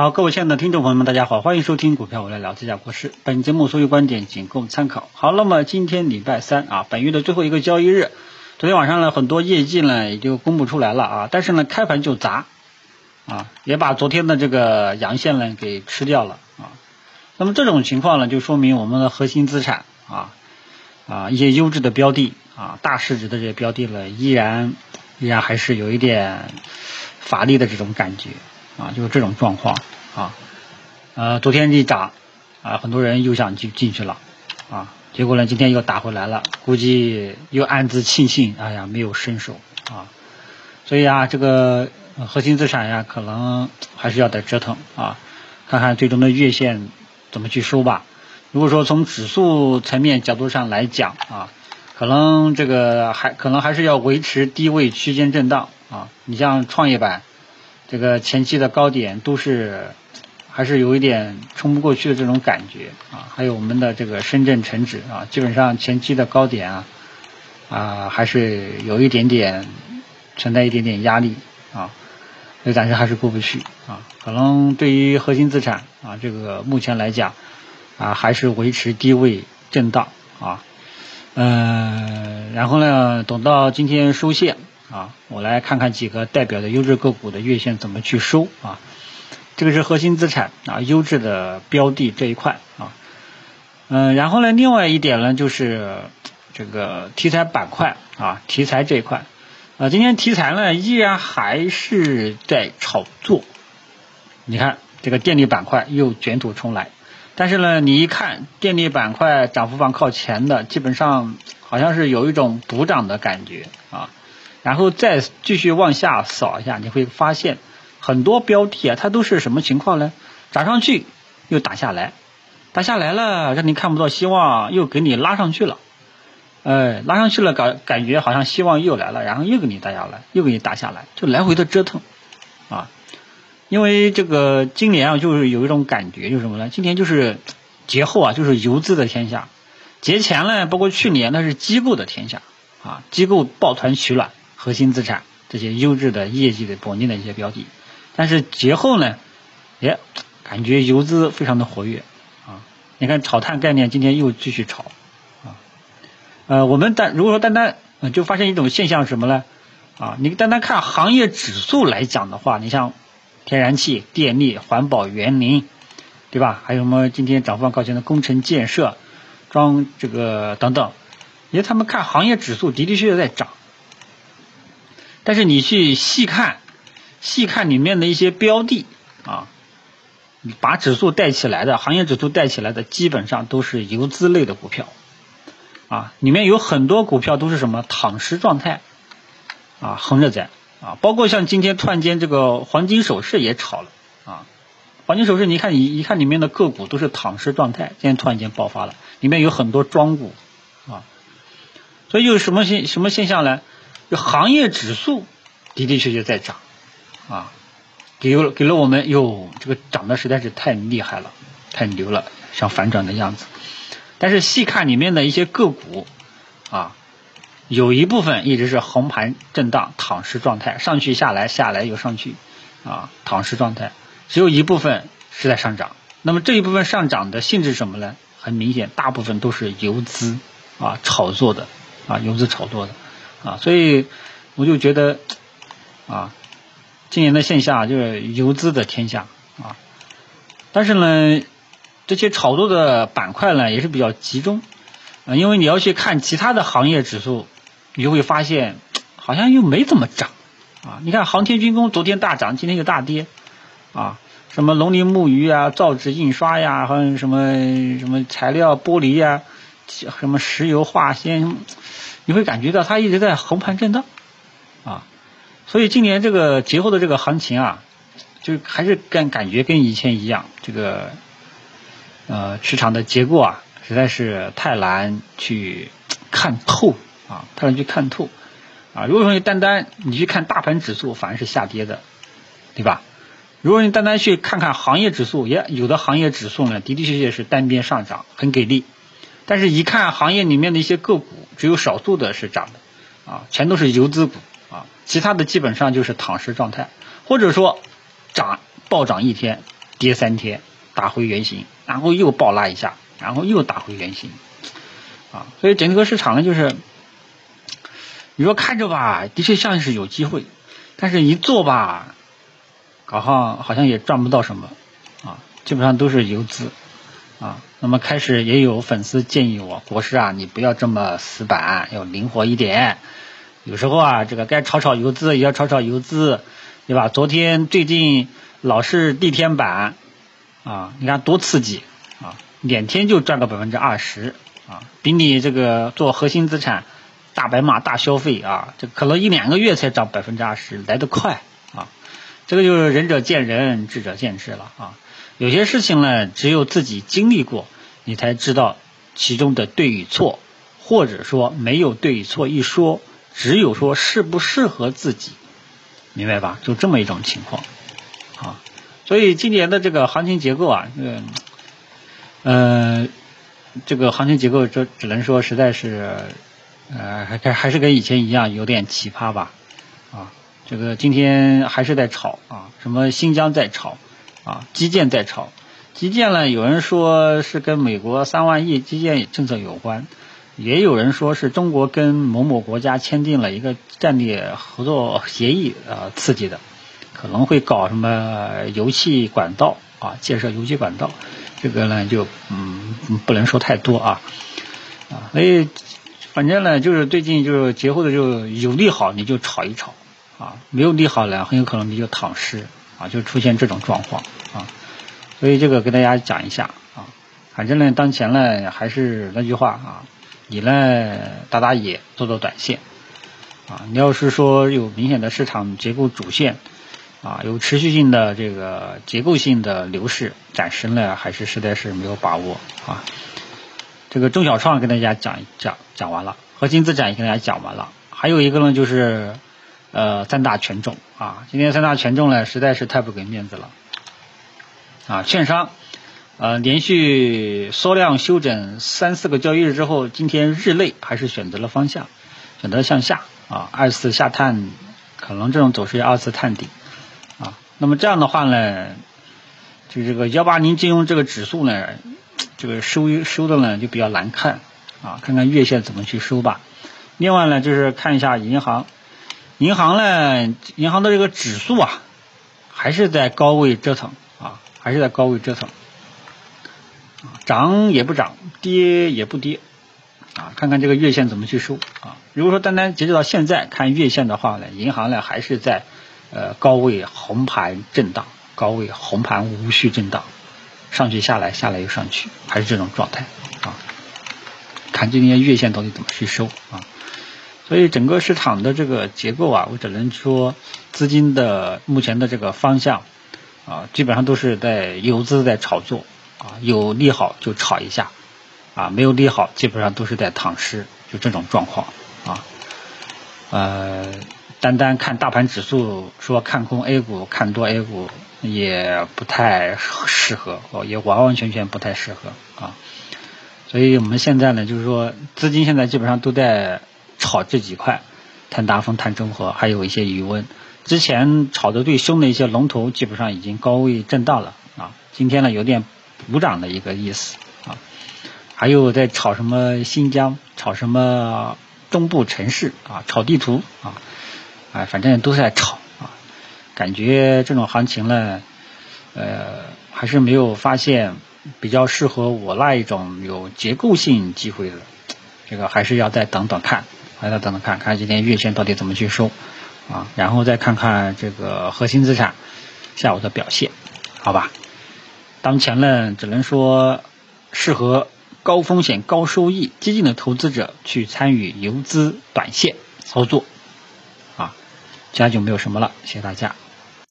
好，各位亲爱的听众朋友们，大家好，欢迎收听股票我来聊这家国事。本节目所有观点仅供参考。好，那么今天礼拜三啊，本月的最后一个交易日，昨天晚上呢，很多业绩呢也就公布出来了啊，但是呢，开盘就砸啊，也把昨天的这个阳线呢给吃掉了啊。那么这种情况呢，就说明我们的核心资产啊啊一些优质的标的啊，大市值的这些标的呢，依然依然还是有一点乏力的这种感觉。啊，就是这种状况啊，呃，昨天一涨啊，很多人又想进进去了啊，结果呢，今天又打回来了，估计又暗自庆幸，哎呀，没有伸手啊，所以啊，这个核心资产呀，可能还是要得折腾啊，看看最终的月线怎么去收吧。如果说从指数层面角度上来讲啊，可能这个还可能还是要维持低位区间震荡啊，你像创业板。这个前期的高点都是还是有一点冲不过去的这种感觉啊，还有我们的这个深圳成指啊，基本上前期的高点啊啊还是有一点点存在一点点压力啊，所以暂时还是过不去啊。可能对于核心资产啊，这个目前来讲啊，还是维持低位震荡啊，嗯，然后呢，等到今天收线。啊，我来看看几个代表的优质个股的月线怎么去收啊？这个是核心资产啊，优质的标的这一块啊。嗯，然后呢，另外一点呢，就是这个题材板块啊，题材这一块啊，今天题材呢依然还是在炒作。你看这个电力板块又卷土重来，但是呢，你一看电力板块涨幅榜靠前的，基本上好像是有一种补涨的感觉啊。然后再继续往下扫一下，你会发现很多标的啊，它都是什么情况呢？涨上去又打下来，打下来了让你看不到希望，又给你拉上去了，哎，拉上去了感感觉好像希望又来了，然后又给你打下来，又给你打下来，就来回的折腾啊。因为这个今年啊，就是有一种感觉，就是什么呢？今年就是节后啊，就是游资的天下；节前呢，包括去年那是机构的天下啊，机构抱团取暖。核心资产这些优质的业绩的稳定的一些标的，但是节后呢，也感觉游资非常的活跃啊！你看炒碳概念今天又继续炒啊，呃，我们单如果说单单就发现一种现象什么呢？啊，你单单看行业指数来讲的话，你像天然气、电力、环保、园林，对吧？还有什么今天涨幅高前的工程建设、装这个等等，因为他们看行业指数的的确确在涨。但是你去细看，细看里面的一些标的啊，把指数带起来的，行业指数带起来的，基本上都是游资类的股票，啊，里面有很多股票都是什么？躺尸状态，啊，横着在，啊，包括像今天突然间这个黄金首饰也炒了，啊，黄金首饰你看一一看里面的个股都是躺尸状态，今天突然间爆发了，里面有很多庄股，啊，所以有什么现什么现象呢？这行业指数的的确确在涨，啊，给了给了我们哟，这个涨的实在是太厉害了，太牛了，像反转的样子。但是细看里面的一些个股，啊，有一部分一直是横盘震荡躺尸状态，上去下来下来又上去，啊，躺尸状态。只有一部分是在上涨。那么这一部分上涨的性质什么呢？很明显，大部分都是游资啊炒作的，啊游资炒作的。啊，所以我就觉得啊，今年的线下就是游资的天下啊。但是呢，这些炒作的板块呢也是比较集中啊，因为你要去看其他的行业指数，你就会发现好像又没怎么涨啊。你看航天军工昨天大涨，今天又大跌啊。什么农林牧渔啊，造纸印刷呀，还有什么什么材料玻璃呀，什么石油化纤。你会感觉到它一直在横盘震荡，啊，所以今年这个节后的这个行情啊，就还是跟感觉跟以前一样，这个呃市场的结构啊，实在是太难去看透啊，太难去看透啊。如果说你单单你去看大盘指数，反而是下跌的，对吧？如果你单单去看看行业指数，也有的行业指数呢，的的确确是单边上涨，很给力。但是，一看行业里面的一些个股，只有少数的是涨的，啊，全都是游资股，啊，其他的基本上就是躺尸状态，或者说涨暴涨一天，跌三天，打回原形，然后又暴拉一下，然后又打回原形，啊，所以整个市场呢，就是你说看着吧，的确像是有机会，但是一做吧，好像好像也赚不到什么，啊，基本上都是游资，啊，那么开始也有粉丝建议我，国师啊，你不要这么死板，要灵活一点。有时候啊，这个该炒炒游资也要炒炒游资，对吧？昨天最近老是地天板，啊，你看多刺激啊！两天就赚个百分之二十啊，比你这个做核心资产大白马大消费啊，这可能一两个月才涨百分之二十来得快啊！这个就是仁者见仁，智者见智了啊！有些事情呢，只有自己经历过，你才知道其中的对与错，或者说没有对与错一说。只有说适不适合自己，明白吧？就这么一种情况，啊，所以今年的这个行情结构啊，这个，呃，这个行情结构，这只能说实在是，呃，还还是跟以前一样，有点奇葩吧，啊，这个今天还是在炒啊，什么新疆在炒啊，基建在炒，基建呢，有人说是跟美国三万亿基建政策有关。也有人说是中国跟某某国家签订了一个战略合作协议，呃，刺激的，可能会搞什么油气管道啊，建设油气管道，这个呢就嗯不能说太多啊，啊，所以反正呢就是最近就是节后的就有利好你就炒一炒啊，没有利好呢很有可能你就躺尸啊，就出现这种状况啊，所以这个跟大家讲一下啊，反正呢当前呢还是那句话啊。你呢，打打野，做做短线，啊，你要是说有明显的市场结构主线，啊，有持续性的这个结构性的流势，暂时呢还是实在是没有把握啊。这个中小创跟大家讲讲讲完了，核心资产也跟大家讲完了，还有一个呢就是呃三大权重啊，今天三大权重呢实在是太不给面子了，啊，券商。呃，连续缩量休整三四个交易日之后，今天日内还是选择了方向，选择向下啊，二次下探，可能这种走势要二次探底啊。那么这样的话呢，就这个幺八零金融这个指数呢，这个收收的呢就比较难看啊，看看月线怎么去收吧。另外呢，就是看一下银行，银行呢，银行的这个指数啊，还是在高位折腾啊，还是在高位折腾。涨也不涨，跌也不跌，啊，看看这个月线怎么去收啊。如果说单单截止到现在看月线的话呢，银行呢还是在呃高位红盘震荡，高位红盘无序震荡，上去下来，下来又上去，还是这种状态啊。看今天月线到底怎么去收啊。所以整个市场的这个结构啊，我只能说资金的目前的这个方向啊，基本上都是在游资在炒作。啊，有利好就炒一下，啊，没有利好基本上都是在躺尸，就这种状况啊。呃，单单看大盘指数说看空 A 股、看多 A 股也不太适合，也完完全全不太适合啊。所以我们现在呢，就是说资金现在基本上都在炒这几块，碳达峰、碳中和，还有一些余温。之前炒的最凶的一些龙头，基本上已经高位震荡了啊。今天呢，有点。补涨的一个意思啊，还有在炒什么新疆，炒什么中部城市啊，炒地图啊，哎，反正都在炒啊，感觉这种行情呢，呃，还是没有发现比较适合我那一种有结构性机会的，这个还是要再等等看，还要等等看看今天月线到底怎么去收啊，然后再看看这个核心资产下午的表现，好吧？当前呢，只能说适合高风险高收益激进的投资者去参与游资短线操作，啊，其他就没有什么了，谢谢大家。